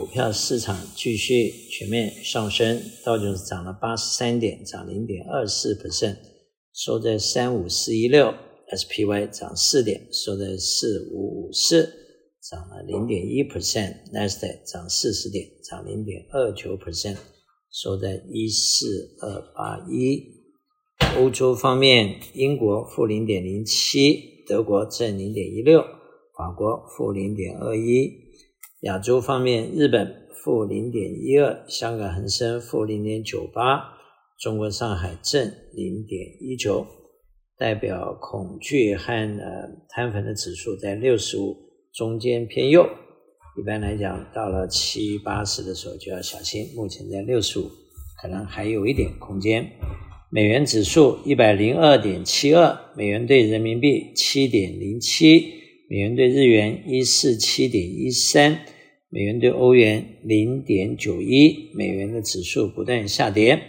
股票市场继续全面上升，道琼斯涨了八十三点，涨零点二四 percent，收在三五四一六；SPY 涨四点，收在四五五四，涨了零点一 percent；Nasdaq 涨四十点，涨零点二九 percent，收在一四二八一。欧洲方面，英国负零点零七，德国正零点一六，法国负零点二一。亚洲方面，日本负零点一二，香港恒生负零点九八，中国上海正零点一九，代表恐惧和呃摊粉的指数在六十五中间偏右。一般来讲，到了七八十的时候就要小心。目前在六十五，可能还有一点空间。美元指数一百零二点七二，美元兑人民币七点零七。美元兑日元一四七点一三，美元兑欧元零点九一，美元的指数不断下跌，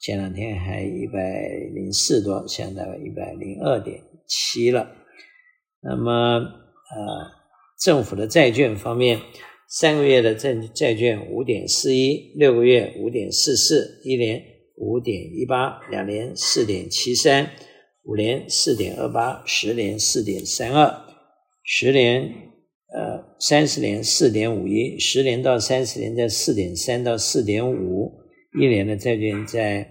前两天还一百零四多，现在一百零二点七了。那么，呃，政府的债券方面，三个月的债债券五点四一，六个月五点四四，一年五点一八，两年四点七三，五年四点二八，十年四点三二。十年，呃，三十年四点五一，十年到三十年在四点三到四点五，一年的债券在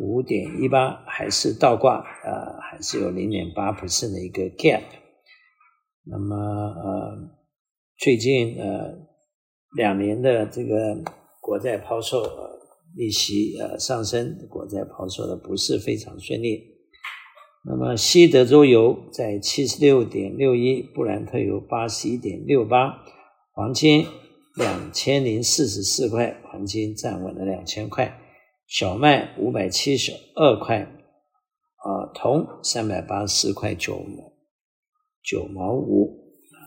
五点一八，还是倒挂，呃，还是有零点八 percent 的一个 gap。那么，呃，最近呃两年的这个国债抛售，呃，利息呃上升，国债抛售的不是非常顺利。那么西德州油在七十六点六一，布兰特油八十一点六八，黄金两千零四十四块，黄金站稳了两千块，小麦五百七十二块，啊，铜三百八十四块九毛九毛五，啊，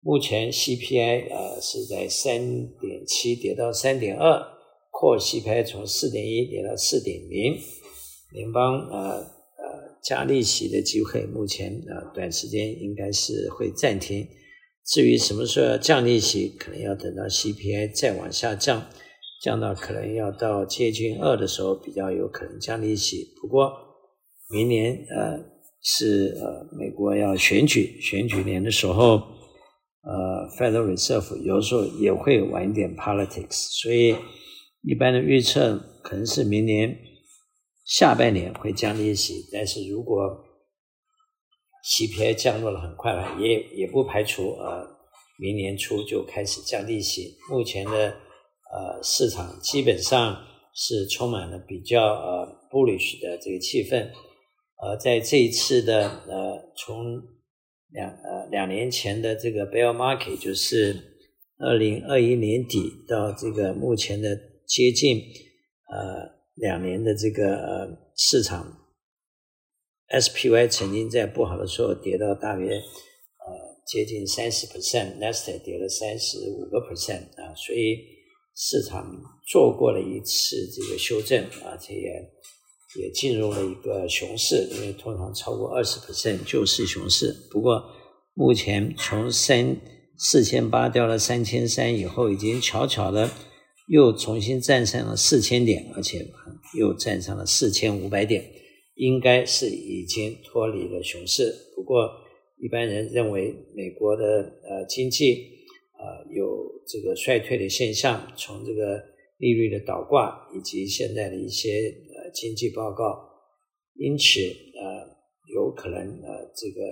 目前 CPI 呃是在三点七跌到三点二，Core CPI 从四点一跌到四点零，联邦呃。加利息的机会，目前呃短时间应该是会暂停。至于什么时候要降利息，可能要等到 CPI 再往下降，降到可能要到接近二的时候，比较有可能降利息。不过明年呃是呃美国要选举，选举年的时候，呃 Federal Reserve 有时候也会玩一点 politics，所以一般的预测可能是明年。下半年会降利息，但是如果 CPI 降落了很快了，也也不排除呃明年初就开始降利息。目前的呃市场基本上是充满了比较呃 bullish 的这个气氛，呃，在这一次的呃从两呃两年前的这个 bear market，就是二零二一年底到这个目前的接近呃。两年的这个市场，SPY 曾经在不好的时候跌到大约呃接近三十 percent，Nasdaq 跌了三十五个 percent 啊，所以市场做过了一次这个修正，而且也也进入了一个熊市，因为通常超过二十 percent 就是熊市。不过目前从三四千八掉了三千三以后，已经悄悄的。又重新站上了四千点，而且又站上了四千五百点，应该是已经脱离了熊市。不过，一般人认为美国的呃经济呃有这个衰退的现象，从这个利率的倒挂以及现在的一些呃经济报告，因此呃有可能呃这个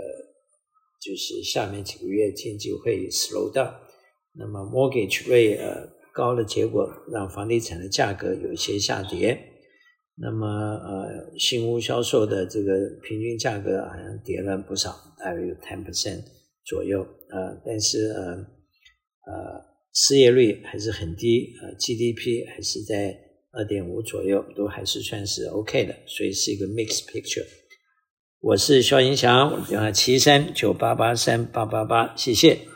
就是下面几个月经济会 slow down。那么 mortgage rate 呃。高的结果让房地产的价格有一些下跌，那么呃新屋销售的这个平均价格好像跌了不少，大约有 ten percent 左右，呃但是呃呃失业率还是很低，呃 GDP 还是在二点五左右，都还是算是 OK 的，所以是一个 mixed picture。我是肖银祥，我电话七三九八八三八八八，谢谢。